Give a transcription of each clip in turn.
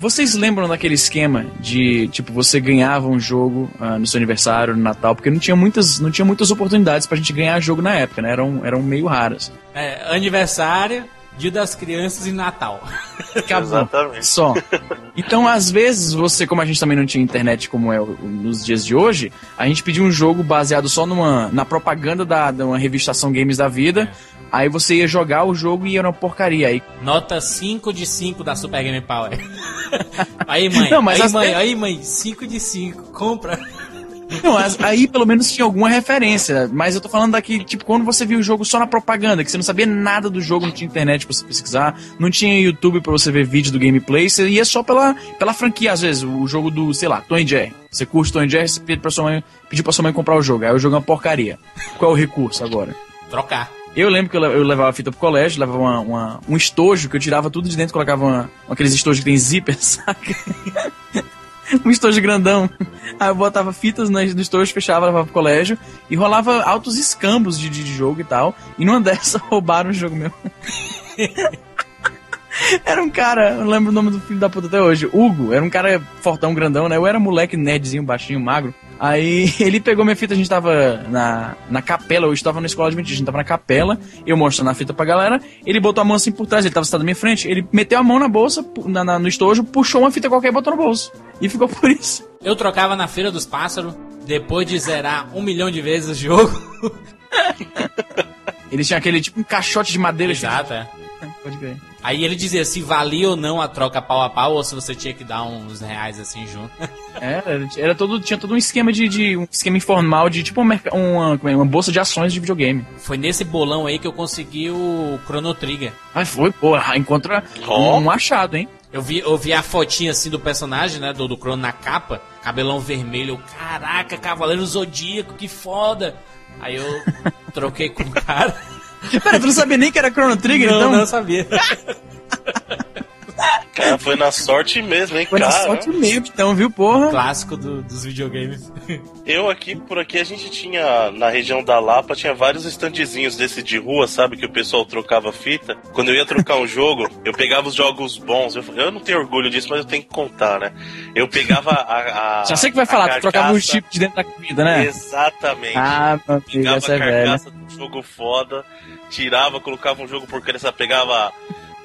Vocês lembram daquele esquema de, tipo, você ganhava um jogo uh, no seu aniversário, no Natal, porque não tinha muitas, não tinha muitas oportunidades pra gente ganhar jogo na época, né? Eram, eram meio raras. É, aniversário, Dia das Crianças e Natal. Acabou. Exatamente. Só. Então, às vezes, você, como a gente também não tinha internet como é nos dias de hoje, a gente pediu um jogo baseado só numa, na propaganda da, de uma revistação Games da Vida. É. Aí você ia jogar o jogo e era uma porcaria. Aí... Nota 5 de 5 da Super Game Power. aí, mãe. Não, mas aí, mãe, aí, mãe, 5 de 5. Compra. Não, aí pelo menos tinha alguma referência. Mas eu tô falando daqui, tipo, quando você viu o jogo só na propaganda, que você não sabia nada do jogo, não tinha internet pra você pesquisar, não tinha YouTube pra você ver vídeo do gameplay, você ia só pela, pela franquia, às vezes, o jogo do, sei lá, Tony Jerry. Você curte Tony Jerry, você pede pra sua mãe, pediu pra sua mãe comprar o jogo. Aí o jogo é uma porcaria. Qual é o recurso agora? Trocar. Eu lembro que eu levava a fita pro colégio, levava uma, uma, um estojo que eu tirava tudo de dentro, colocava uma, aqueles estojos que tem zíper, saca? um estojo grandão. Aí eu botava fitas no estojo, fechava, levava pro colégio e rolava altos escambos de, de, de jogo e tal. E numa dessas roubaram o jogo meu. Era um cara, eu lembro o nome do filho da puta até hoje, Hugo. Era um cara fortão, grandão, né? Eu era moleque nerdzinho, baixinho, magro. Aí ele pegou minha fita, a gente tava na, na capela, eu estava na escola de mentira, a gente tava na capela, eu mostrando a fita pra galera, ele botou a mão assim por trás, ele tava sentado na minha frente, ele meteu a mão na bolsa, na, na, no estojo, puxou uma fita qualquer e botou no bolso. E ficou por isso. Eu trocava na Feira dos Pássaros, depois de zerar um milhão de vezes o jogo. Ele tinha aquele tipo um caixote de madeira. Exato, é. Pode ver. Aí ele dizia se valia ou não a troca pau a pau ou se você tinha que dar uns reais assim junto. É, era todo, tinha todo um esquema de, de um esquema informal de tipo uma, uma, é, uma, bolsa de ações de videogame. Foi nesse bolão aí que eu consegui o Chrono Trigger. Ah, foi, porra, encontra oh. um achado, hein? Eu vi, eu vi a fotinha assim do personagem, né? Do, do Chrono na capa, cabelão vermelho. Caraca, Cavaleiro Zodíaco, que foda! Aí eu troquei com o cara. Pera, tu não sabia nem que era Chrono Trigger, não, então? Não, sabia. Cara, foi na sorte mesmo, hein, foi cara? Foi na sorte mesmo, então, viu, porra? Clássico do, dos videogames. Eu aqui, por aqui, a gente tinha, na região da Lapa, tinha vários estandezinhos desse de rua, sabe? Que o pessoal trocava fita. Quando eu ia trocar um jogo, eu pegava os jogos bons. Eu, eu não tenho orgulho disso, mas eu tenho que contar, né? Eu pegava a. a Já sei que vai falar, carcaça... tu trocava um chip de dentro da comida, né? Exatamente. Ah, meu filho, pegava essa a é carcaça velha. do jogo foda, tirava, colocava um jogo por criança, pegava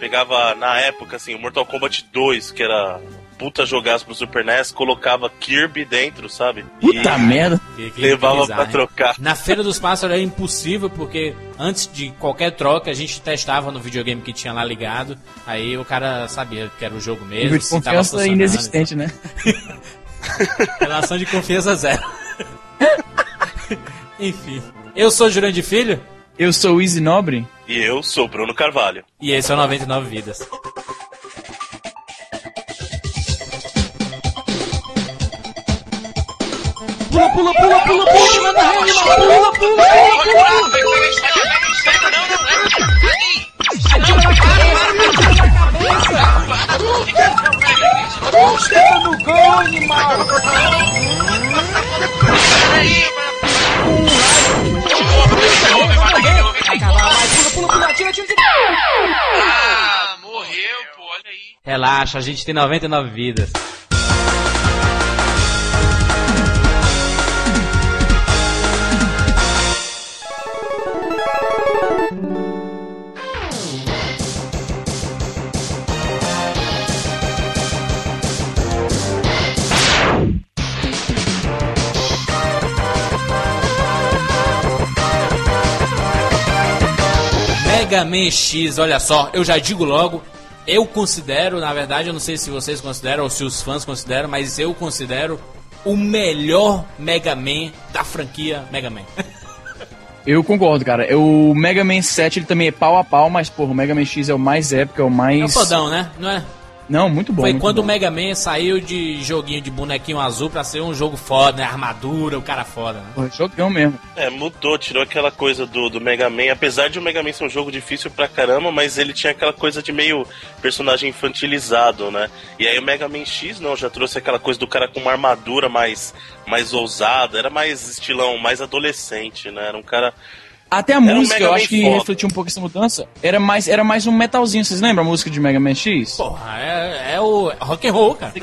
pegava na época assim, o Mortal Kombat 2, que era puta jogaço pro Super NES, colocava Kirby dentro, sabe? Puta e merda! Que, que levava bizarro, pra trocar. Na Feira dos Pássaros era impossível, porque antes de qualquer troca a gente testava no videogame que tinha lá ligado, aí o cara sabia que era o jogo mesmo. de confiança inexistente, né? Relação de confiança zero. Enfim. Eu sou Jurandir Filho. Eu sou o Easy Nobre. E eu sou Bruno Carvalho. E esse é o 99 Vidas. Pula, pula, pula, pula, pula, pula, pula, pula, pula, pula, Chega no gol, animal! Peraí, ah, morreu, pô. Relaxa, a gente tem 99 vidas. Mega Man X, olha só, eu já digo logo, eu considero, na verdade, eu não sei se vocês consideram ou se os fãs consideram, mas eu considero o melhor Mega Man da franquia Mega Man. Eu concordo, cara. O Mega Man 7 ele também é pau a pau, mas porra, o Mega Man X é o mais épico, é o mais. É o fodão, né? Não é? Não, muito bom. Foi muito quando bom. o Mega Man saiu de joguinho de bonequinho azul pra ser um jogo foda, né? Armadura, o cara foda, né? Pô, jogão mesmo. É, mudou, tirou aquela coisa do, do Mega Man. Apesar de o Mega Man ser um jogo difícil pra caramba, mas ele tinha aquela coisa de meio personagem infantilizado, né? E aí o Mega Man X não, já trouxe aquela coisa do cara com uma armadura mais, mais ousada, era mais estilão, mais adolescente, né? Era um cara Até a Era um música, Mega eu acho que foda. refletiu um pouco essa mudança. Era mais, era mais um metalzinho. Vocês lembram a música de Mega Man X? Porra, é, é o rock and roll, cara.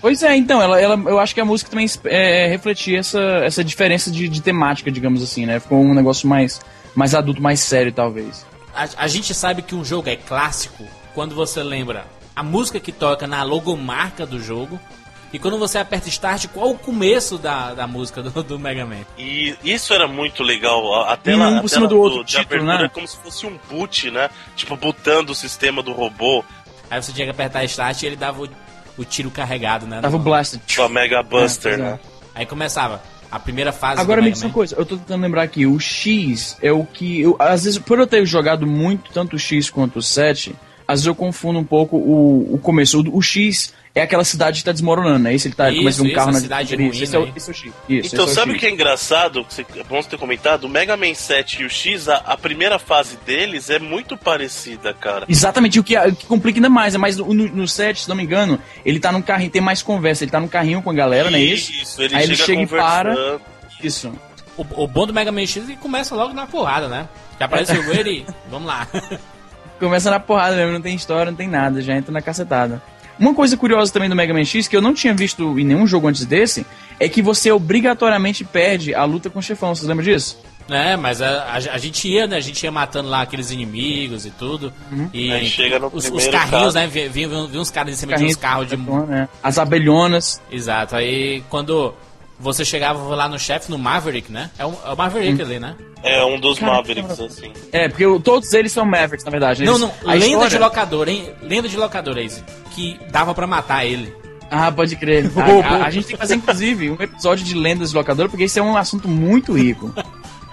Pois é, então, ela, ela, eu acho que a música também é, refletia essa, essa diferença de, de temática, digamos assim, né? Ficou um negócio mais, mais adulto, mais sério, talvez. A, a gente sabe que um jogo é clássico quando você lembra a música que toca na logomarca do jogo. E quando você aperta Start, qual o começo da, da música do, do Mega Man? E isso era muito legal. A, E tela, um a por cima tela do outro de título, abertura né? é como se fosse um boot, né? Tipo, botando o sistema do robô Aí você tinha que apertar Start e ele dava o, o tiro carregado, né? Tava o Blaster. com a Mega Buster, É, né? Aí começava a primeira fase Agora do me diz uma coisa, eu tô tentando lembrar aqui, o X é o que. Eu, às vezes, por eu ter jogado muito, tanto o X quanto o 7, às vezes eu confundo um pouco o, o começo. O, o X é aquela cidade que tá desmoronando, né? Esse ele tá Isso, começa um isso, carro na cidade isso, ruim, esse, é o, né? esse é o X. Isso, Então, esse sabe é o que é engraçado? É bom você ter comentado? O Mega Man 7 e o X, a, a primeira fase deles é muito parecida, cara. Exatamente, o que, o que complica ainda mais, é mais no, no, no 7, se não me engano, ele tá num carrinho, tem mais conversa, ele tá num carrinho com a galera, não é isso? Isso, ele Aí ele chega, chega e para. Isso. O, o bom do Mega Man X é que começa logo na porrada, né? Que aparece o Wade e vamos lá. Começa na porrada mesmo, não tem história, não tem nada, já entra na cacetada. Uma coisa curiosa também do Mega Man X, que eu não tinha visto em nenhum jogo antes desse, é que você obrigatoriamente perde a luta com o chefão, vocês lembram disso? É, mas a, a, a gente ia, né? A gente ia matando lá aqueles inimigos e tudo. E Aí chega no os, os carrinhos, carro. né? Vinha, vinha, vinha uns caras em cima de uns carros de. né? As abelhonas. Exato. Aí quando você chegava lá no chefe, no Maverick, né? É o, é o Maverick ali, né? É um dos Cara, Mavericks, assim. É, porque todos eles são Mavericks, na verdade. Não, Eles- não. a Lenda história- de locador, hein? Lenda de locador, Ace. Que dava pra matar ele. Ah, pode crer. A, a- a gente tem que fazer, inclusive, um episódio de lendas de locadora, porque esse é um assunto muito rico.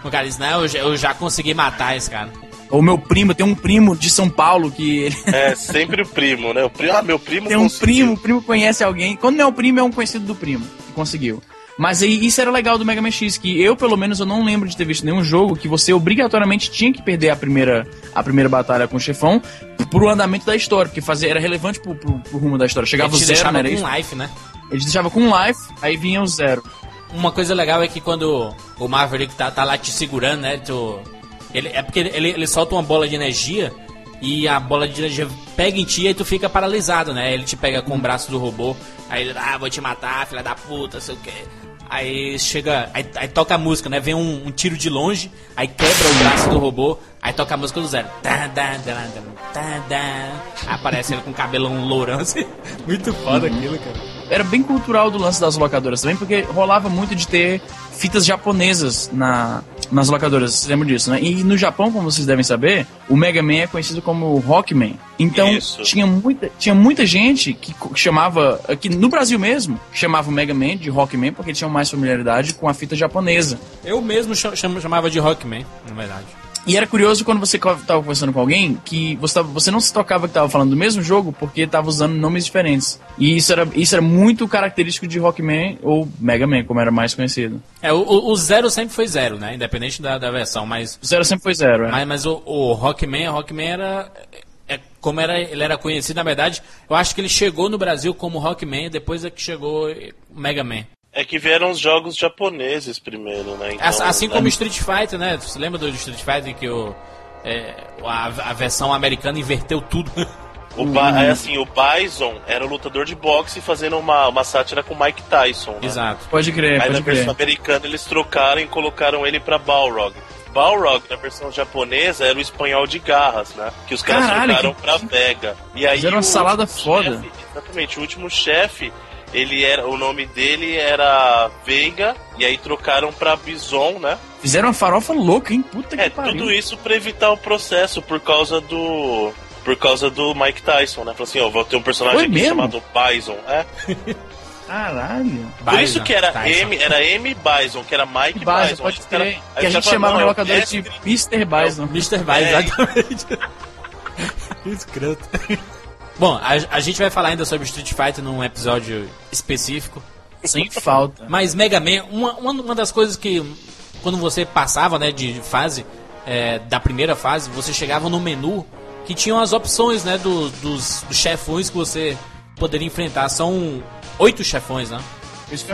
O cara disse, não, eu já, eu já consegui matar esse cara. O meu primo, tem um primo de São Paulo que ele É sempre o primo, né? O primo, ah, meu primo tem um conseguiu. primo, o primo conhece alguém. Quando não é o primo, é um conhecido do primo que conseguiu. Mas aí isso era legal do Mega Man X, que eu, pelo menos, eu não lembro de ter visto nenhum jogo que você obrigatoriamente tinha que perder a primeira, a primeira batalha com o chefão pro andamento da história, porque fazer, era relevante pro, pro, pro rumo da história. Chegava o zero, era isso? com life, né? Eles deixavam com um life, aí vinha o zero. Uma coisa legal é que quando o Maverick tá, tá lá te segurando, né? Tu, ele, é porque ele, ele solta uma bola de energia e a bola de energia pega em ti e tu fica paralisado, né? Ele te pega com o braço do robô, aí ele, ah, vou te matar, filha da puta, sei o quê. Aí chega, aí, aí toca a música, né? Vem um, um tiro de longe, aí quebra o braço do robô, aí toca a música do zero. Tá, tá, tá, tá, tá, tá. Aparece ele com cabelão lourão, assim. Muito foda aquilo, cara. Era bem cultural do lance das locadoras também, porque rolava muito de ter fitas japonesas na, nas locadoras, vocês lembram disso, né? E no Japão, como vocês devem saber, o Mega Man é conhecido como Rockman. Então, Isso. tinha muita, tinha muita gente que chamava, aqui no Brasil mesmo, chamava o Mega Man de Rockman, porque tinham mais familiaridade com a fita japonesa. Eu mesmo cha- cham- chamava de Rockman, na verdade. E era curioso quando você co- tava conversando com alguém que você, tava- você não se tocava que tava falando do mesmo jogo porque tava usando nomes diferentes. E isso era, isso era muito característico de Rockman ou Mega Man, como era mais conhecido. É, o, o- zero sempre foi zero, né? Independente da, da versão, mas. O zero sempre foi zero, é. Mas, mas o, o Rockman, o Rockman era. É, como era, ele era conhecido, na verdade, eu acho que ele chegou no Brasil como Rockman, depois é que chegou o Mega Man. É que vieram os jogos japoneses primeiro, né? Então, Assim, né? como Street Fighter, né? Você lembra do Street Fighter que o, é, a, a versão americana inverteu tudo? O ba- é assim, o Bison era o lutador de boxe fazendo uma, uma sátira com Mike Tyson. Né? Exato. Pode crer, Aí na pode versão crer. americana eles trocaram e colocaram ele pra Balrog. Balrog, na versão japonesa, era o espanhol de garras, né? Que os caras Caralho, trocaram que- pra Vega. E aí Fizeram uma salada último foda. chefe- exatamente, o último chefe, ele era, o nome dele era Veiga, e aí trocaram pra Bison, né? Fizeram uma farofa louca, hein? Puta que É, pariu. tudo isso pra evitar o processo por causa do. Por causa do Mike Tyson, né? Falou assim, ó, vou ter um personagem Foi aqui mesmo? chamado Bison. É. Caralho. Por isso que era Tyson. M, era M Bison, que era Mike Bison, Bison. pode aí Que a gente chamava falaram, na não, locadora é de Mr. Bison. Mr. Vice, É. exatamente. Escroto. Bom, a, a gente vai falar ainda sobre Street Fighter num episódio específico. Sem falta. Mas Mega Man, uma, uma, das coisas que quando você passava né, de fase, é, da primeira fase, você chegava no menu que tinham as opções né, do- dos, dos chefões que você poderia enfrentar. São oito chefões, né?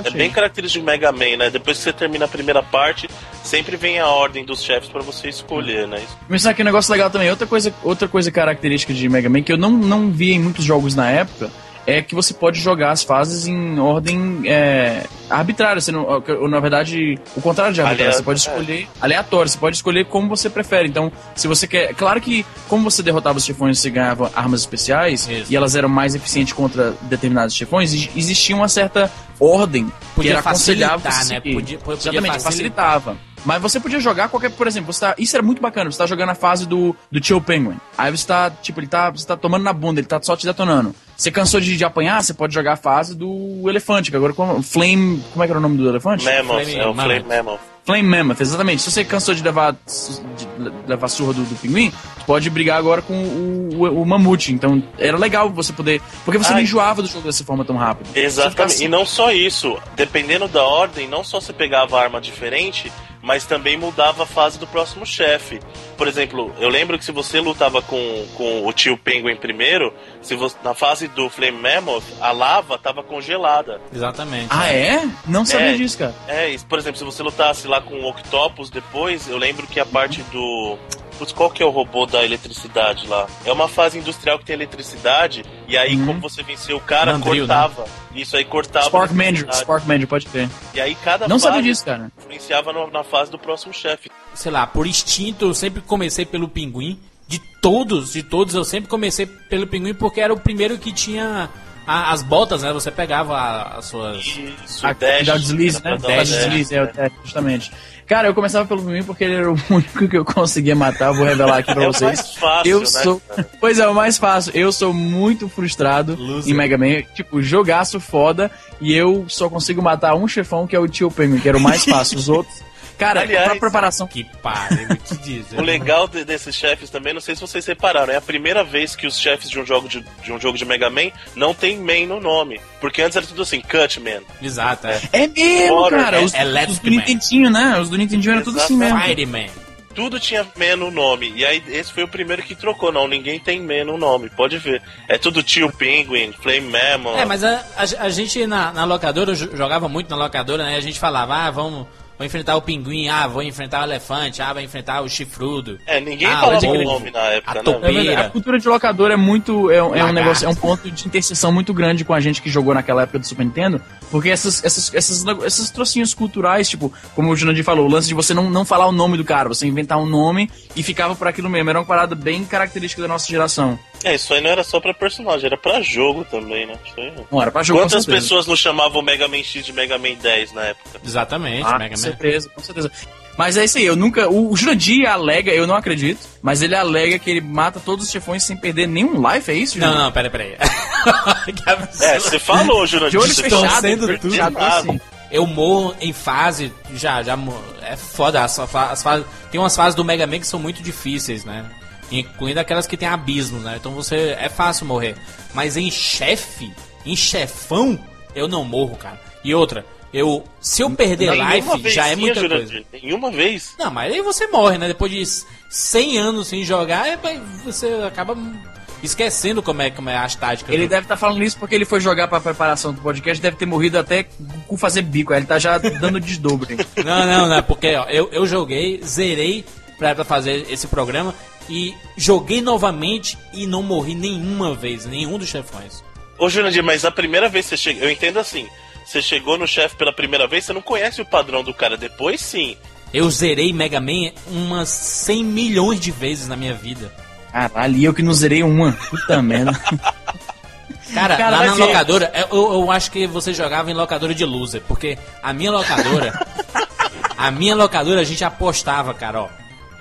É bem característico de Mega Man, né? Depois que você termina a primeira parte, sempre vem a ordem dos chefes pra você escolher, né? Mas sabe que um negócio legal também, outra coisa, outra coisa característica de Mega Man que eu não, não vi em muitos jogos na época é que você pode jogar as fases em ordem é, arbitrária. Você não, ou, na verdade, o contrário de arbitrária. Você pode escolher aleatório, você pode escolher como você prefere. Então, se você quer. Claro que, como você derrotava os chefões, você ganhava armas especiais Isso. e elas eram mais eficientes contra determinados chefões, existia uma certa ordem que Podia era aconselhável né? Podia- podia Exatamente, facilitar. facilitava. Mas você podia jogar qualquer, por exemplo, você tá, isso era muito bacana, você tá jogando a fase do, do Chill Penguin. Aí você tá, tipo, ele tá, você tá tomando na bunda, ele tá só te detonando. Você cansou de, de apanhar, você pode jogar a fase do elefante, que agora como Flame, como é que era o nome do elefante? Mammoth, Flame é o Flame Mammoth. Mammoth. Flame Mammoth, exatamente. Se você cansou de levar, de levar surra do, do pinguim, você pode brigar agora com o, o, o mamute. Então, era legal você poder... Porque você Ai. não enjoava do jogo dessa forma tão rápido. Exatamente. assim, E não só isso, dependendo da ordem, não só você pegava arma diferente, mas também mudava a fase do próximo chefe. Por exemplo, eu lembro que se você lutava com, com o tio Penguin primeiro, se você, na fase do Flame Mammoth, a lava estava congelada. Exatamente. Ah, é? Não sabia É. disso, cara. É, por exemplo, se você lutasse lá com o Octopus depois, eu lembro que a parte do. Putz, qual que é o robô da eletricidade lá? É uma fase industrial que tem eletricidade, e aí, Uhum. como você venceu o cara, Mandril, cortava. Isso aí cortava. Spark Manager. Spark Manager, pode ter. E aí cada Não fase disso, cara. influenciava no- na fase do próximo chefe. sei lá, por instinto, eu sempre comecei pelo pinguim. De todos, de todos, eu sempre comecei pelo pinguim porque era o primeiro que tinha a- as botas, né? Você pegava a- as suas. Isso, dash, o deslize, né? Dash, deslize, é, dash, justamente. Cara, eu começava pelo mim porque ele era o único que eu conseguia matar. Vou revelar aqui pra É o vocês. mais fácil, eu né, sou. cara? Pois é, o mais fácil. Eu sou muito frustrado Loser. em Mega Man. Tipo, jogaço foda. E eu só consigo matar um chefão que é o Tio Penguin, que era o mais fácil. Os outros. Cara, Aliás, pra preparação. Que pariu, te dizer. O legal de- desses chefes também, não sei se vocês repararam, é a primeira vez que os chefes de um jogo de, de um jogo de Mega Man não tem Man no nome. Porque antes era tudo assim, Cutman. Exato, é. É mesmo, Water, cara. é Os, Electric os do. Nintendinho, né? Os do Nintendinho era tudo assim mesmo. Fireman. Tudo tinha Man no nome. E aí esse foi o primeiro que trocou. Não, ninguém tem Man no nome, pode ver. É tudo Tio Penguin, Flame Mammoth. É, mas a, a- a gente na, na locadora, jogava muito na locadora, né? A gente falava, ah, vamos, vou enfrentar o pinguim, ah, vou enfrentar o elefante, ah, vou enfrentar o chifrudo. É, ninguém Ah, falava o nome na época, A né? topeira. É a cultura de locador é muito. É, um- é um negócio, é um ponto de interseção muito grande com a gente que jogou naquela época do Super Nintendo. Porque essas, essas, essas, esses trocinhos culturais, tipo, como o Jurandir falou, o lance de você não, não falar o nome do cara, você inventar um nome e ficava por aquilo mesmo. Era uma parada bem característica da nossa geração. É, isso aí não era só pra personagem, era pra jogo também, né? Isso aí... Não era pra jogo. com Quantas pessoas não chamavam o Mega Man X de Mega Man 10 na época? Exatamente, Ah, Mega com Man. certeza, com certeza. Mas é isso aí, eu nunca. O, o Jurandir alega, eu não acredito, mas ele alega que ele mata todos os chefões sem perder nenhum life, é isso, Não, Jurandir? não, pera, pera aí. absurdo. É, você falou, Jurandir. De olho você fechado, sendo tudo. assim. Eu morro em fase, já, já é foda, as, as fases, tem umas fases do Mega Man que são muito difíceis, né? Incluindo aquelas que tem abismos, né? Então você, é fácil morrer. Mas em chefe, em chefão, eu não morro, cara. E outra, eu, se eu perder Nenhuma life, já é muita coisa. Jurandir, Nenhuma vez. Não, mas aí você morre, né? Depois de 100 anos sem jogar, é, mas você acaba esquecendo como é, como é as táticas. Ele do- deve estar falando isso porque ele foi jogar pra preparação do podcast, deve ter morrido até com fazer bico. Aí ele tá já dando desdobre. Não, não, não, porque ó, eu, eu joguei, zerei pra, pra fazer esse programa e joguei novamente e não morri nenhuma vez, nenhum dos chefões. Ô, Jurandir, mas a primeira vez que você chega. Eu entendo assim. Você chegou no chefe pela primeira vez, você não conhece o padrão do cara. Depois sim. Eu zerei Mega Man umas 100 milhões de vezes na minha vida. Caralho, e eu que não zerei uma. Puta merda. Cara, Cara, lá na locadora, eu, eu acho que você jogava em locadora de loser, porque a minha locadora, a minha locadora a gente apostava, cara, ó.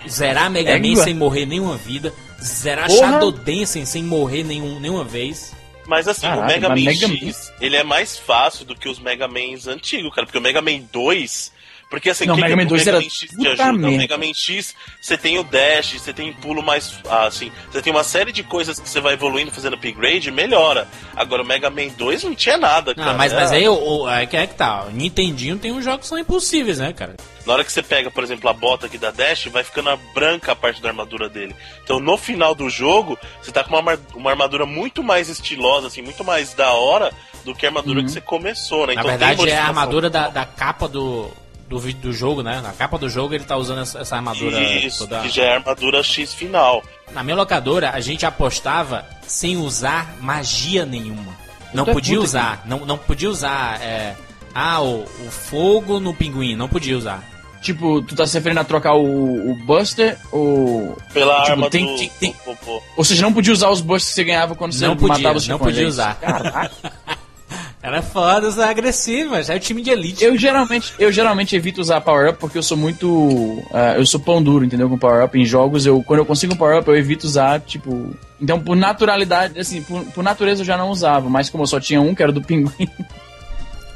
Zerar Mega Man Égua. sem morrer nenhuma vida, zerar Porra. Shadow Dancing sem morrer nenhum, nenhuma vez. Mas assim, Caralho, o Mega Man Mega X, ele é mais fácil do que os Mega Mans antigos, cara. Porque o Mega Man 2. Porque assim, Não, o que Mega Man o 2 Mega era Man X te ajuda? O merda. Mega Man X, você tem o dash, você tem pulo mais. ah, assim, você tem uma série de coisas que você vai evoluindo fazendo upgrade e melhora. Agora o Mega Man 2 não tinha nada, cara. Não, mas, mas aí, o, o, aí que é que tá, ó, Nintendinho tem uns jogos que são impossíveis, né, cara? Na hora que você pega, por exemplo, a bota aqui da Dash, vai ficando branca a parte da armadura dele. Então no final do jogo, você tá com uma, uma armadura muito mais estilosa, assim, muito mais da hora do que a armadura Uhum. que você começou, né? Na Então, tem verdade, é a armadura da, da capa do, do vídeo do jogo, né? Na capa do jogo ele tá usando essa, essa armadura Isso, toda. que já é a armadura X final. Na minha locadora, a gente apostava sem usar magia nenhuma. Não é podia puta, usar, não, não podia usar. É, ah, o, o fogo no pinguim, não podia usar. Tipo, tu tá se referindo a trocar o, o Buster ou. Pela Tipo, arma tem- do, tem- tem- do popô. Ou seja, não podia usar os Busters que você ganhava quando você Não podia, matava os não podia é usar. Caraca. Era foda, usar agressiva, já é o time de elite. Eu geralmente, eu geralmente evito usar Power Up porque eu sou muito. ah, eu sou pão duro, entendeu? Com Power Up em jogos, eu, quando eu consigo um Power Up, eu evito usar, tipo. Então, por naturalidade, assim, por, por natureza eu já não usava, mas como eu só tinha um, que era do pinguim,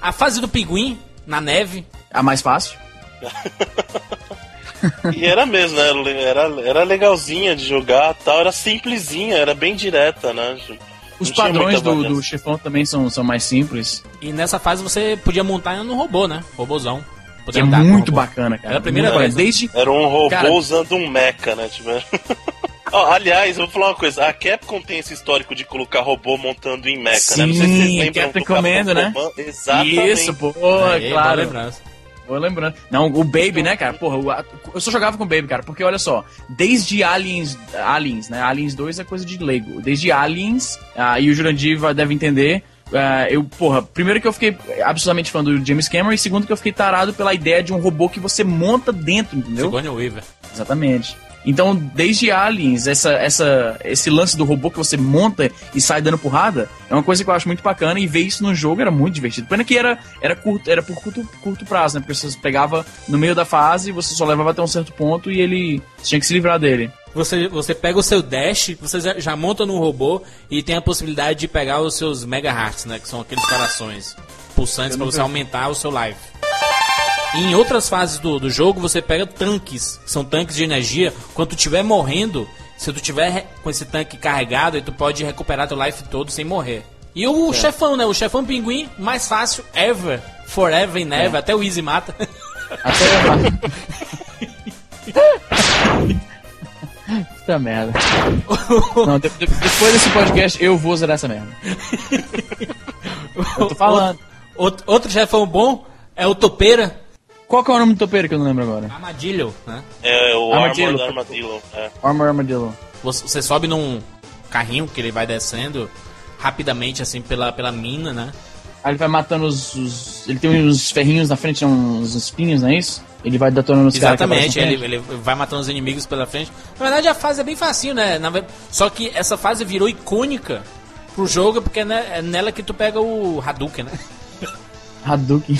A fase do pinguim, na neve, a mais fácil. E era mesmo, né? Era, era legalzinha de jogar tal, era simplesinha, era bem direta, né? Os Não padrões do, do chefão também são, são mais simples. e nessa fase você podia montar no robô, né? Robôzão. Que Podia é com o muito robô. bacana, cara. Era a primeira Muito vez, né? Desde. Era um robô Cara- usando um mecha, né? Tipo... Ó, aliás, eu vou falar uma coisa. A Capcom tem esse histórico de colocar robô montando em mecha, né? Não sei se vocês Sim, lembram Captain do Capcom Commando, né? Exatamente. Isso, pô, boa claro. lembrança. Vou lembrando. Não, o Baby, né, cara? Porra, eu só jogava com o Baby, cara, porque olha só, desde Aliens, Aliens, né? Aliens 2 é coisa de Lego. Desde Aliens, ah, e o Jurandir deve entender. ah, eu, porra, primeiro que eu fiquei absolutamente fã do James Cameron, e segundo que eu fiquei tarado pela ideia de um robô que você monta dentro, entendeu? Sigourney Weaver. Exatamente. Então, desde Aliens, essa, essa, esse lance do robô que você monta e sai dando porrada, é uma coisa que eu acho muito bacana e ver isso no jogo era muito divertido. Pena que era, era, curto, era por curto, curto prazo, né? Porque você pegava no meio da fase, você só levava até um certo ponto e ele você tinha que se livrar dele. Você, você pega o seu dash, você já, já monta no robô e tem a possibilidade de pegar os seus mega hearts, né? Que são aqueles corações pulsantes para você aumentar o seu life. E em outras fases do, do jogo, você pega tanques, que são tanques de energia. Quando tu estiver morrendo, se tu tiver com esse tanque carregado, aí tu pode recuperar teu life todo sem morrer. E o chefão, né? O chefão pinguim, mais fácil ever, forever and ever, até o Easy mata. Até Puta merda. Não, de- de- depois desse podcast eu vou zerar essa merda. Eu tô falando. Outro, outro chefão bom é o Topeira Qual que é o nome do topeiro que eu não lembro agora? Armadillo, né? É o Armadillo. Armor Armadillo. É. Armor Armadillo. Você, você sobe num carrinho que ele vai descendo rapidamente assim pela, pela mina, né? Aí ele vai matando os, os- Ele tem uns ferrinhos na frente, uns espinhos, não é isso? Ele vai detonando os Exatamente, ele, ele vai matando os inimigos pela frente. Na verdade, a fase é bem facinho, né? Na Só que essa fase virou icônica pro jogo, porque é é nela que tu pega o Hadouken, né? Hadouken.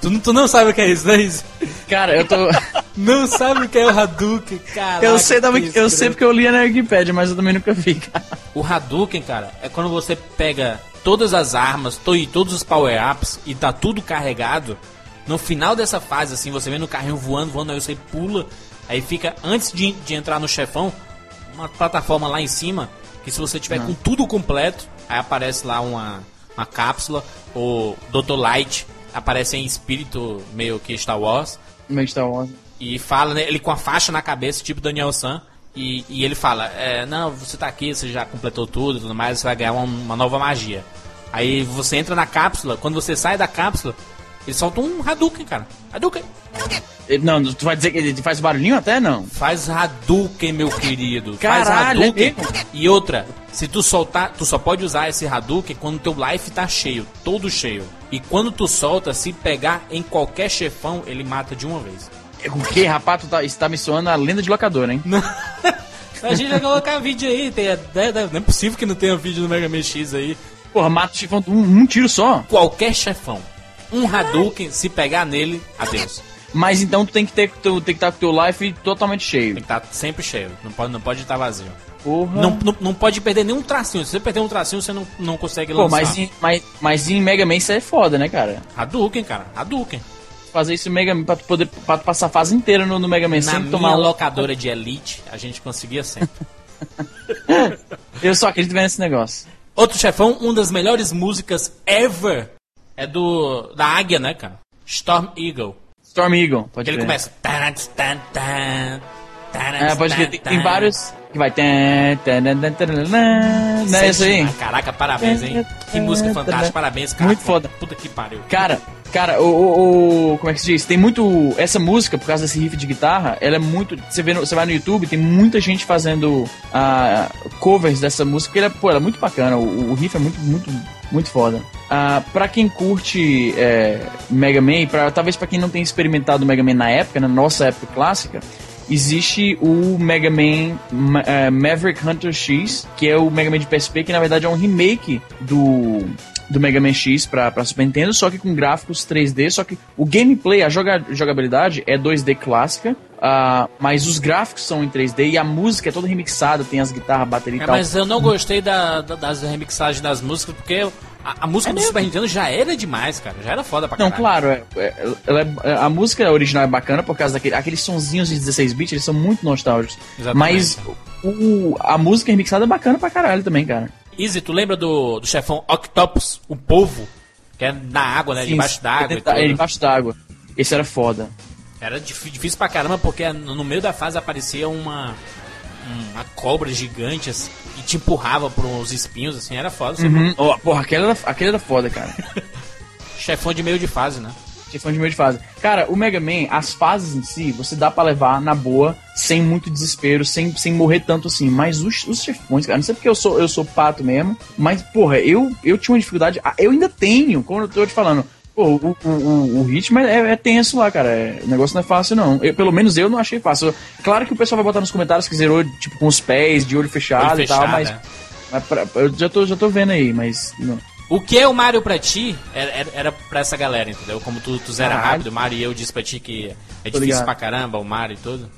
Tu, não- tu não sabe o que é isso, né? Isso? Cara, eu tô. Não sabe o que é o Hadouken, cara. eu sei, da, eu sei porque eu li na Wikipedia, mas eu também nunca vi, cara. O Hadouken, cara, é quando você pega todas as armas to- e todos os power-ups e tá tudo carregado. No final dessa fase, assim, você vê no carrinho voando, voando, aí você pula, aí fica, antes de, de entrar no chefão, uma plataforma lá em cima, que se você tiver com tudo completo, aí aparece lá uma, uma cápsula, o Dr. Light aparece em espírito meio que Star Wars, Meio Star Wars. e fala, né, ele com a faixa na cabeça, tipo Daniel San, e, e ele fala, é, não, você tá aqui, você já completou tudo e tudo mais, você vai ganhar uma, uma nova magia. Aí você entra na cápsula, quando você sai da cápsula, ele solta um Hadouken, cara. Hadouken. Ele- Não, tu vai dizer que ele faz barulhinho até não? Faz Hadouken, meu querido. Caralho, Faz Hadouken. é mesmo? E outra, se tu soltar, tu só pode usar esse Hadouken quando teu life tá cheio, todo cheio. E quando tu solta, se pegar em qualquer chefão, ele mata de uma vez. O que, rapaz? Tu tá, isso tá me soando a lenda de locador, hein? A gente vai colocar vídeo aí, tem, é, é- não é possível que não tenha vídeo do Mega Man X aí. Porra, mata o chifão com um, um tiro só. Qualquer chefão, um Hadouken, se pegar nele, adeus. Mas então tu tem que ter tu tem que estar com o teu life totalmente cheio. Tem que estar sempre cheio, não pode não pode estar vazio. Porra. Não, não, não pode perder nenhum tracinho. Se você perder um tracinho, você não, não consegue Pô, lançar. mas em, mas, mas em Mega Man isso é foda, né, cara? Hadouken, cara, Hadouken. Fazer isso em Mega Man pra tu poder pra tu passar a fase inteira no, no Mega Man Na sem tomar locadora de Elite, a gente conseguia sempre. Eu só acredito nesse negócio. Outro chefão, uma das melhores músicas ever é do da Águia, né, cara? Storm Eagle. Storm Eagle, pode Ele começa. É, pode tan, Tem, vários que vai. Não é isso aí? Ah, Caraca, parabéns, hein? Que música fantástica, parabéns, cara. Muito foda. Puta que pariu. Cara, cara, o, o, o- Como é que se diz? Tem muito. Essa música, por causa desse riff de guitarra, ela é muito. Você, vê no- você vai no YouTube, tem muita gente fazendo ah, covers dessa música, porque ela, pô, ela é muito bacana. O, o riff é muito, muito, muito foda. Ah, pra quem curte é, Mega Man, pra, talvez pra quem não tenha experimentado o Mega Man na época, na nossa época clássica, existe o Mega Man Ma- eh, Maverick Hunter X, que é o Mega Man de PSP, que na verdade é um remake do, do Mega Man X pra, pra Super Nintendo, só que com gráficos 3D, só que o gameplay, a joga, jogabilidade é 2D clássica, ah, mas os gráficos são em 3D e a música é toda remixada, tem as guitarras, bateria e É, tal. mas eu não gostei da, da- das remixagens das músicas, porque a, a música É do mesmo? Super Nintendo já era demais, cara. Já era foda pra Não, caralho. claro, é, é- ela é- a música original é bacana por causa daquele, aqueles sonzinhos de 16 bits, eles são muito nostálgicos. Exatamente. Mas o, a música remixada é bacana pra caralho também, cara. Easy, tu lembra do, do chefão Octopus, o polvo? Que é na água, né? Sim, debaixo d'água é, é debaixo d'água. Esse era foda. Era dif- difícil pra caramba, porque no meio da fase aparecia uma, uma cobra gigante assim, te empurrava por uns espinhos, assim, era foda. Uhum. Ó, porra, aquele era, aquele era foda, cara. Chefão de meio de fase, né? Chefão de meio de fase. Cara, o Mega Man, as fases em si, você dá pra levar na boa, sem muito desespero, sem, sem morrer tanto assim. Mas os, os chefões, cara, não sei porque eu sou, eu sou pato mesmo, mas, porra, eu, eu tinha uma dificuldade. ah, Eu ainda tenho, como eu tô te falando. Pô, o, o, o, o ritmo é, é tenso lá, cara. É- o negócio não é fácil, não. Eu- pelo menos eu não achei fácil. Claro que o pessoal vai botar nos comentários que zerou, tipo, com os pés, de olho fechado, Olho e tal, fechado, mas. é. mas pra- eu já tô, já tô vendo aí, mas. Não. O que é o Mario pra ti era, era, pra essa galera, entendeu? Como tu, tu zera Caralho. rápido, o Mario e eu disse pra ti que é difícil ligado. pra caramba, o Mario e tudo.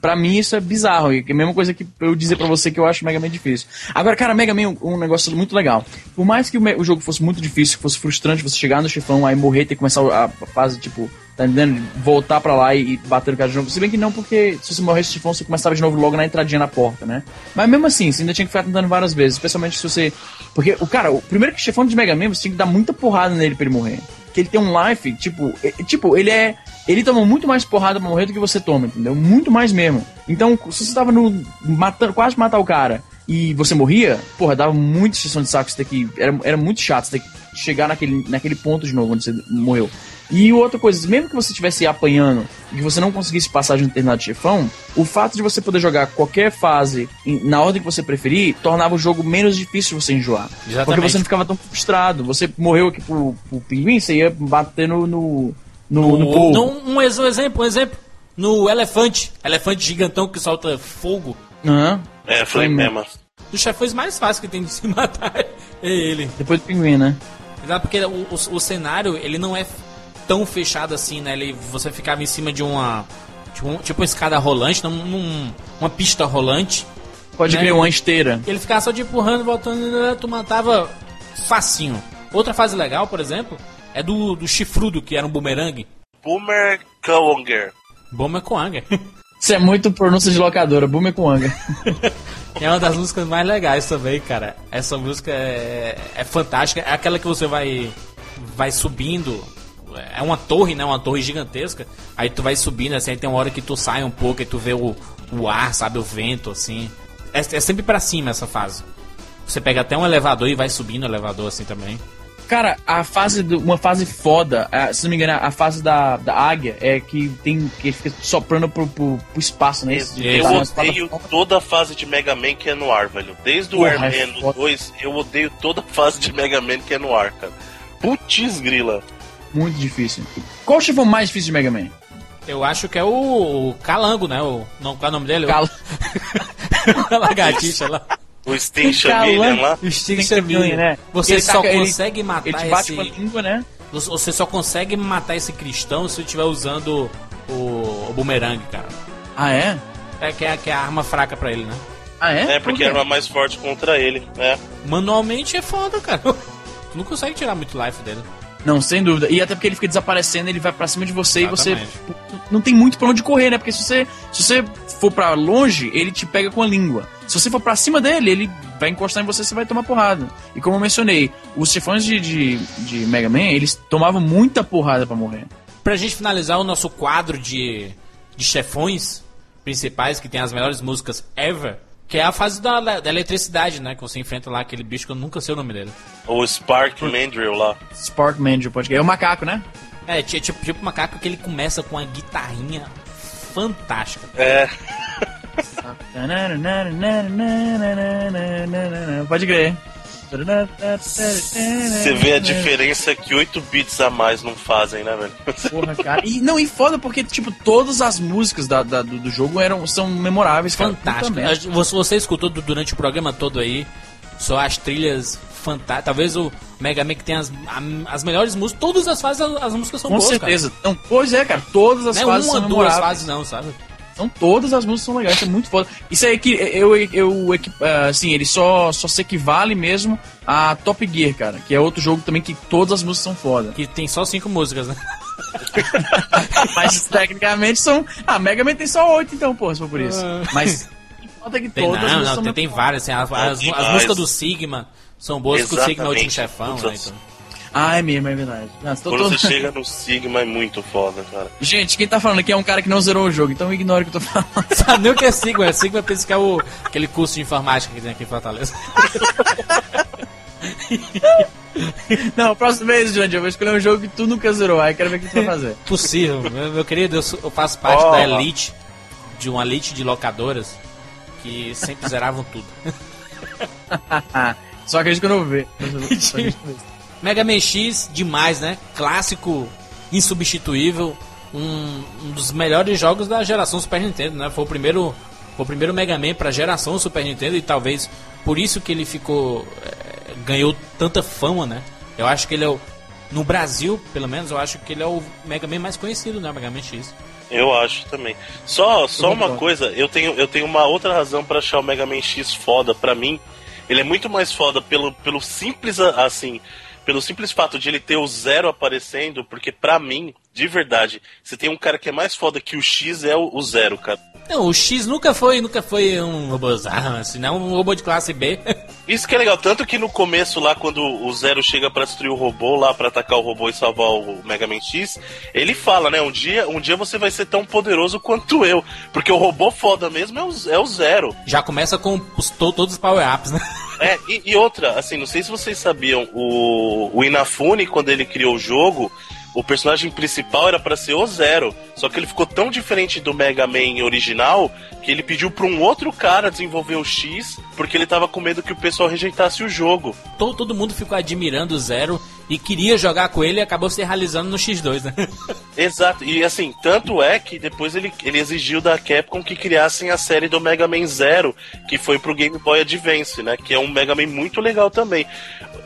Pra mim isso é bizarro, é a mesma coisa que eu dizer pra você que eu acho Mega Man difícil. Agora, cara, Mega Man é um, negócio muito legal. Por mais que o, jogo fosse muito difícil, fosse frustrante você chegar no chefão, aí morrer, ter que começar a, fase, tipo, tá entendendo? Voltar pra lá e, bater no cara de novo. Se bem que não, porque se você morresse chefão, você começava de novo logo na entradinha na porta, né? Mas mesmo assim, você ainda tinha que ficar tentando várias vezes, especialmente se você... Porque, o cara, o primeiro que chefão de Mega Man, você tinha que dar muita porrada nele pra ele morrer. Que ele tem um life, tipo, é- tipo, ele é ele toma muito mais porrada pra morrer do que você toma, entendeu? Muito mais mesmo. Então, se você tava no. matando, quase matar o cara e você morria, porra, dava muita extensão de saco você ter que. Era, era muito chato você ter que chegar naquele, naquele ponto de novo onde você morreu. E outra coisa, mesmo que você estivesse apanhando e que você não conseguisse passar de um determinado chefão, o fato de você poder jogar qualquer fase na ordem que você preferir tornava o jogo menos difícil de você enjoar. Porque Exatamente. você não ficava tão frustrado. Você morreu aqui pro, pro pinguim, você ia bater no. no, no, no Um- polvo. um, um ex- exemplo, um exemplo. No elefante, elefante gigantão que solta fogo. Aham. É, Foi Flame Dos chefões mais fáceis que tem de se matar é ele. Depois do pinguim, né? Exato, porque o, o, o cenário, ele não é tão fechado assim, né? Ele, você ficava em cima de uma... Tipo, um- tipo uma escada rolante, não, num- uma pista rolante. Pode Né? uma esteira. Ele ficava só te empurrando, voltando, tu matava facinho. Outra fase legal, por exemplo, é do, do chifrudo, que era um bumerangue. Boomer. Bomber Coanga. Isso é muito pronúncia de locadora, Boomer. É uma das músicas mais legais também, cara. Essa música é, é fantástica. É aquela que você vai vai subindo. É uma torre, né? Uma torre gigantesca. Aí tu vai subindo, assim, aí tem uma hora que tu sai um pouco e tu vê o, o ar, sabe? O vento, assim. É, é sempre pra cima essa fase. Você pega até um elevador e vai subindo o elevador, assim, também. Cara, a fase do, uma fase foda, a- se não me engano, a fase da, da águia é que tem que fica soprando pro, pro, pro espaço, né? Eu umas odeio toda a fase de Mega Man que é no ar, velho. Desde o Porra, é Airman foda. 2, eu odeio toda a fase de Mega Man que é no ar, cara. Putz grila. Muito difícil. Qual o chefão mais difícil de Mega Man? Eu acho que é o, Calango, né? O, não, qual é o nome dele? Cala. a lagartixa lá. O Sting Calango. Chameleon lá. O Sting Chameleon, né? Você Ele só taca- ele- consegue matar Ele te bate esse... com a língua, né? Você só consegue matar esse cristão se estiver usando o, o bumerangue, cara. Ah, é? É que, é que é a arma fraca pra ele, né? Ah, é? É, Por porque quê? a arma mais forte contra ele, né? Manualmente é foda, cara. Tu não consegue tirar muito life dele. Não, sem dúvida. E até porque ele fica desaparecendo, ele vai pra cima de você Exatamente. e você não tem muito pra onde correr, né? Porque se você, se você for pra longe, ele te pega com a língua. Se você for pra cima dele, ele vai encostar em você e você vai tomar porrada. E como eu mencionei, os chefões de, de, de Mega Man, eles tomavam muita porrada pra morrer. pra gente finalizar o nosso quadro de, de chefões principais, que tem as melhores músicas ever, que é a fase da, da eletricidade, né? Que você enfrenta lá aquele bicho que eu nunca sei o nome dele. O Spark Mandrill lá. Spark Mandrill, pode crer. É o macaco, né? É, tipo, tipo macaco que ele começa com uma guitarrinha fantástica. É. Pode crer. Você vê a diferença que 8 bits a mais não fazem, né, velho? Porra, cara. E, não, e foda porque, tipo, todas as músicas da, da do, do, jogo eram, são memoráveis, Fantástico. Você, você escutou durante o programa todo aí, só as trilhas fantásticas. Talvez o Mega Man que tem as, as melhores músicas, todas as fases as, as músicas são Com boas, certeza. Não, pois é, cara, todas as não fases é uma, são duas fases não, sabe? Então todas as músicas são legais, isso é muito foda. Isso aí que eu, eu, eu assim, ele só, só se equivale mesmo a Top Gear, cara, que é outro jogo também que todas as músicas são foda. Que tem só cinco músicas, né? Mas tecnicamente são. Ah, Mega Man tem só oito, então, pô, se for por isso. Mas importa que tem, todas não, não, tem, tem várias. Assim, as, as, as, músicas do Sigma são boas, porque o Sigma é o último chefão, né? Então. Ah, é mesmo, é verdade. Nossa, tô, Quando tô... você chega no Sigma é muito foda, cara. Gente, quem tá falando aqui é um cara que não zerou o jogo, então ignore o que eu tô falando. Sabe nem o que é Sigma? É Sigma pensa que é o, aquele curso de informática que tem aqui em Fortaleza. Não, próxima vez, Jandy, eu vou escolher um jogo que tu nunca zerou, aí quero ver o que tu vai fazer. Possível, meu, meu querido, eu, eu, faço parte oh. da elite, de uma elite de locadoras que sempre zeravam tudo. Só acredito que eu não vou ver. Mega Man X, demais, né? Clássico, insubstituível. Um, um, dos melhores jogos da geração Super Nintendo, né? Foi o primeiro, foi o primeiro Mega Man para geração Super Nintendo e talvez por isso que ele ficou é, ganhou tanta fama, né? Eu acho que ele é o no Brasil, pelo menos, eu acho que ele é o Mega Man mais conhecido, né? Mega Man X. Eu acho também. Só, só uma coisa, eu tenho, eu tenho uma outra razão para achar o Mega Man X foda. Para mim, ele é muito mais foda pelo, pelo simples assim pelo simples fato de ele ter o zero aparecendo, porque para mim, de verdade, você tem um cara que é mais foda que o X é o, o zero, cara. Não, o X nunca foi, nunca foi um robôzão, assim, não um robô de classe B. Isso que é legal, tanto que no começo lá, quando o Zero chega para destruir o robô lá, para atacar o robô e salvar o Mega Man X, ele fala, né, um dia, um dia você vai ser tão poderoso quanto eu, porque o robô foda mesmo é o, é o Zero. Já começa com os, todos os power-ups, né? É, e, e, outra, assim, não sei se vocês sabiam, o, o Inafune, quando ele criou o jogo, o personagem principal era para ser o Zero. Só que ele ficou tão diferente do Mega Man original que ele pediu para um outro cara desenvolver o X, porque ele tava com medo que o pessoal rejeitasse o jogo. Todo, todo mundo ficou admirando o Zero e queria jogar com ele e acabou se realizando no X2, né? Exato, e assim, tanto é que depois ele, ele exigiu da Capcom que criassem a série do Mega Man Zero, que foi pro Game Boy Advance, né? Que é um Mega Man muito legal também.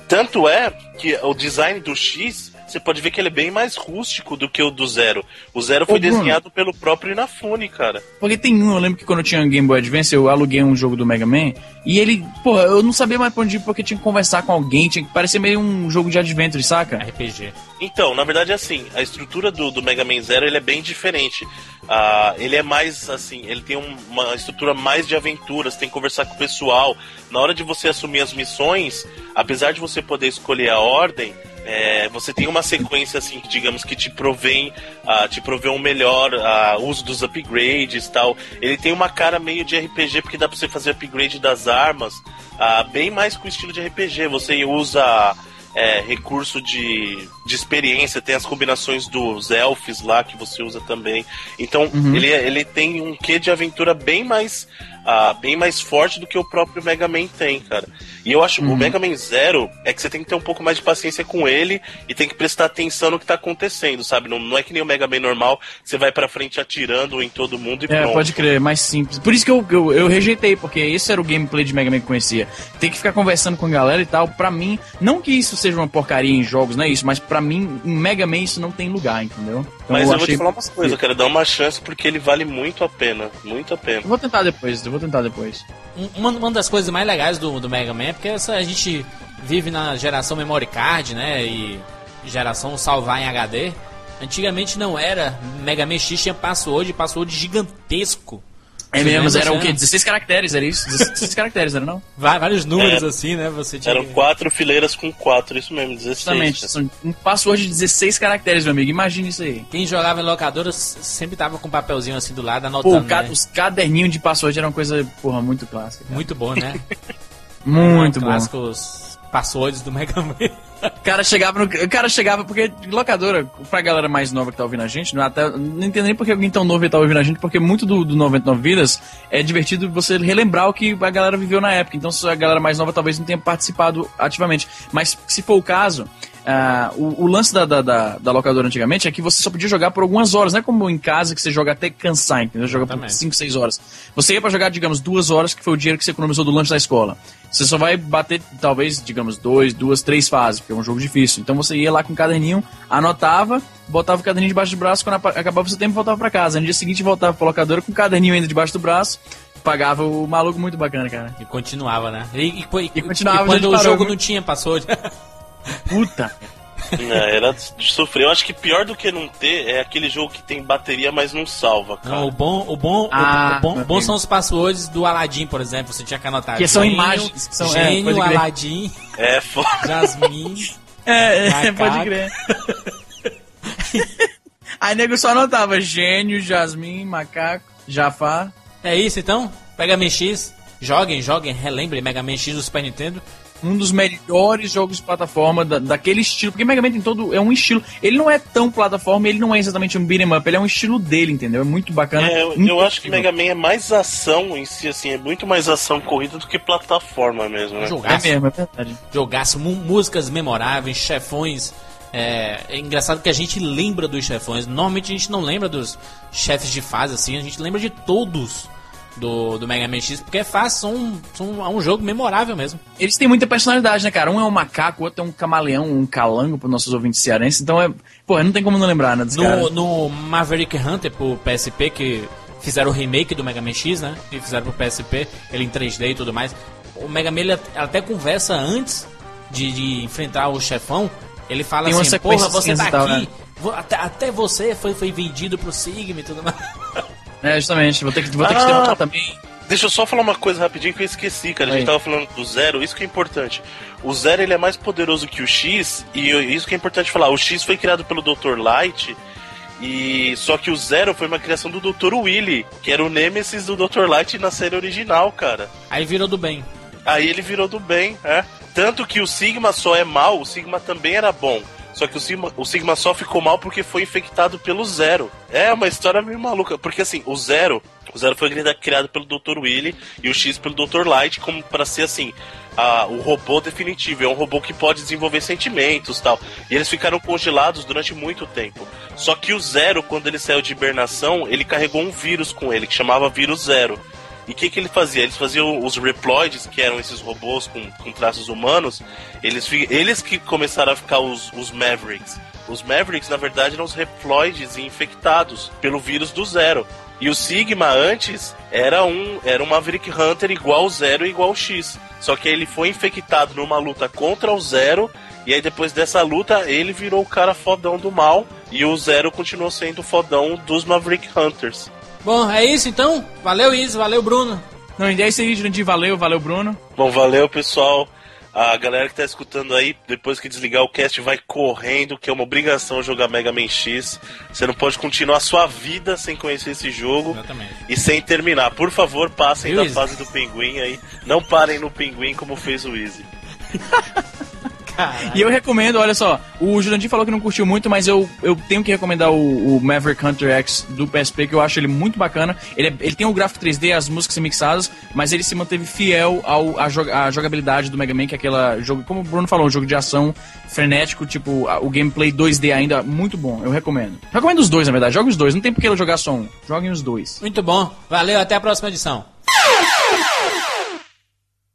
Tanto é que o design do X você pode ver que ele é bem mais rústico do que o do Zero. O Zero foi Ô, desenhado pelo próprio Inafune, cara. Porque tem um, eu lembro que quando eu tinha um Game Boy Advance, eu aluguei um jogo do Mega Man, e ele, porra, eu não sabia mais pra onde ir porque tinha que conversar com alguém, tinha que parecer meio um jogo de adventure, saca? RPG. Então, na verdade é assim, a estrutura do, do Mega Man Zero ele é bem diferente. Uh, ele é mais assim, ele tem um, uma estrutura mais de aventuras, tem que conversar com o pessoal. Na hora de você assumir as missões, apesar de você poder escolher a ordem, é, você tem uma sequência assim, digamos que te provém, uh, te provê um melhor uh, uso dos upgrades tal. Ele tem uma cara meio de RPG porque dá para você fazer upgrade das armas, uh, bem mais com estilo de RPG. Você usa é, recurso de, de experiência, tem as combinações dos elfos lá que você usa também. Então uhum. ele, ele tem um quê de aventura bem mais uh, bem mais forte do que o próprio Mega Man tem, cara. E eu acho que uhum. o Mega Man Zero é que você tem que ter um pouco mais de paciência com ele e tem que prestar atenção no que tá acontecendo, sabe? Não, não é que nem o Mega Man normal, você vai pra frente atirando em todo mundo e é, pronto. pode crer, mais simples. Por isso que eu, eu, eu, rejeitei, porque esse era o gameplay de Mega Man que eu conhecia. Tem que ficar conversando com a galera e tal. Pra mim, não que isso seja uma porcaria em jogos, não é isso, mas pra mim, em Mega Man isso não tem lugar, entendeu? Então, mas eu, eu vou te falar umas coisas, cara, dá uma chance porque ele vale muito a pena, muito a pena. Eu vou tentar depois, eu vou tentar depois. Uma, uma das coisas mais legais do, do Mega Man é porque essa, a gente vive na geração memory card, né? E geração salvar em HD. Antigamente não era. Mega Man X tinha password, password gigantesco. É mesmo, mas lembra, era o quê? 16 caracteres, era isso? 16 caracteres, era não? Vários números É. assim, né? Você tinha. Eram quatro fileiras com quatro, isso mesmo, 16. Justamente, são um password de 16 caracteres, meu amigo. Imagine isso aí. Quem jogava em locadora sempre tava com um papelzinho assim do lado, Pô, anotando. ca- né? os caderninhos de password eram coisa, porra, muito clássica. cara. Muito bom, né? Muito bom. Clássicos passwords do Mega Man. O cara chegava no. O cara chegava, porque locadora, pra galera mais nova que tá ouvindo a gente, não, até, não entendo nem porque alguém tão novo tá ouvindo a gente, porque muito do, do 99 Vidas é divertido você relembrar o que a galera viveu na época. Então, se a galera mais nova talvez não tenha participado ativamente. Mas se for o caso. ah, o, o lance da, da, da, da locadora antigamente é que você só podia jogar por algumas horas, não é como em casa que você joga até cansar, entendeu? Joga por Exatamente. 5, 6 horas. Você ia pra jogar, digamos, duas horas, que foi o dinheiro que você economizou do lanche da escola. Você só vai bater, talvez, digamos, dois, duas, três fases, porque é um jogo difícil. Então você ia lá com o caderninho, anotava, botava o caderninho debaixo do braço, quando acabava o seu tempo, voltava pra casa. No dia seguinte, voltava pra locadora com o caderninho ainda debaixo do braço, pagava o maluco muito bacana, cara. E continuava, né? E, e, e- E continuava, e quando o jogo não tinha password. Puta! É, era de sofrer. Eu acho que pior do que não ter é aquele jogo que tem bateria, mas não salva, cara. Não, o bom, o bom, o- Ah, o bom, bom são os passwords do Aladdin, por exemplo. Você tinha que anotar. Que são Gênio, imagens, que são- é, Gênio, crer. Aladdin, É foda. Jasmine. É, é Macaco. pode crer. Aí nego só anotava gênio, Jasmine, macaco, Jafar. É isso então? Mega Man X. Joguem, joguem, relembrem Mega Man X do Super Nintendo. Um dos melhores jogos de plataforma da- daquele estilo, porque Mega Man tem todo é um estilo. Ele não é tão plataforma, ele não é exatamente um beat'em up, ele é um estilo dele, entendeu? É muito bacana. É, eu, muito eu acho que. Mega Man é mais ação em si, assim, é muito mais ação corrida do que plataforma mesmo, né? é Jogaço. mesmo, é verdade. Jogaço, músicas memoráveis, chefões. É, é engraçado que a gente lembra dos chefões. Normalmente a gente não lembra dos chefes de fase, assim, a gente lembra de todos do, do Mega Man X, porque é fácil, são, são, é um jogo memorável mesmo. Eles têm muita personalidade, né, cara? Um é um macaco, o outro é um camaleão, um calango para nossos ouvintes cearenses. Então é, pô, não tem como não lembrar, né, No, no Maverick Hunter pro PSP, que fizeram o remake do Mega Man X, né? E fizeram pro PSP, ele em 3D e tudo mais. O Mega Man ele até conversa antes de, de enfrentar o chefão. Ele fala Tem assim, porra, você tá tal, aqui. né? Até, até você foi, foi vendido pro Sigma e tudo mais. É, justamente. Vou ter que, vou ter que Ah, te derrotar também. Deixa eu só falar uma coisa rapidinho que eu esqueci, cara. A gente Aí. tava falando do Zero, isso que é importante. O Zero ele é mais poderoso que o X, e isso que é importante falar. O X foi criado pelo Dr. Light, e só que o Zero foi uma criação do Dr. Willy, que era o Nemesis do Dr. Light na série original, cara. Aí virou do bem. Aí ele virou do bem, é. Tanto que o Sigma só é mal, o Sigma também era bom. Só que o Sigma, o Sigma só ficou mal porque foi infectado pelo Zero. É uma história meio maluca. Porque assim, o Zero. O Zero foi criado pelo Dr. Willy e o X pelo Dr. Light, como para ser assim. a- o robô definitivo. É um robô que pode desenvolver sentimentos tal. E eles ficaram congelados durante muito tempo. Só que o Zero, quando ele saiu de hibernação, ele carregou um vírus com ele, que chamava vírus Zero. E o que, que ele fazia? Eles faziam os Reploids, que eram esses robôs com, com traços humanos, eles, eles que começaram a ficar os, os Mavericks. Os Mavericks, na verdade, eram os Reploids infectados pelo vírus do Zero. E o Sigma antes era um, era um Maverick Hunter igual Zero igual X. Só que ele foi infectado numa luta contra o Zero. E aí depois dessa luta ele virou o cara fodão do mal. E o Zero continuou sendo o fodão dos Maverick Hunters. Bom, é isso então. Valeu, Izzy. Valeu, Bruno. Não, e é isso aí, Jurandir. Valeu, valeu, Bruno. Bom, valeu pessoal. A galera que tá escutando aí, depois que desligar o cast, vai correndo, que é uma obrigação jogar Mega Man X. Você não pode continuar a sua vida sem conhecer esse jogo Exatamente. e sem terminar. Por favor, passem Viu, da Izzy? fase do pinguim aí. Não parem no pinguim como fez o Easy. E eu recomendo, olha só, o Jurandir falou que não curtiu muito, mas eu, eu tenho que recomendar o, o Maverick Hunter X do PSP, que eu acho ele muito bacana. Ele, é- ele tem o gráfico 3D, as músicas mixadas, mas ele se manteve fiel ao, à, jo- jogabilidade do Mega Man, que é aquela jogo, como o Bruno falou, um jogo de ação frenético, tipo, a- o gameplay 2D ainda, muito bom, eu recomendo. Recomendo os dois, na verdade, joga os dois, não tem por que jogar só um, joguem os dois. Muito bom. Valeu, até a próxima edição.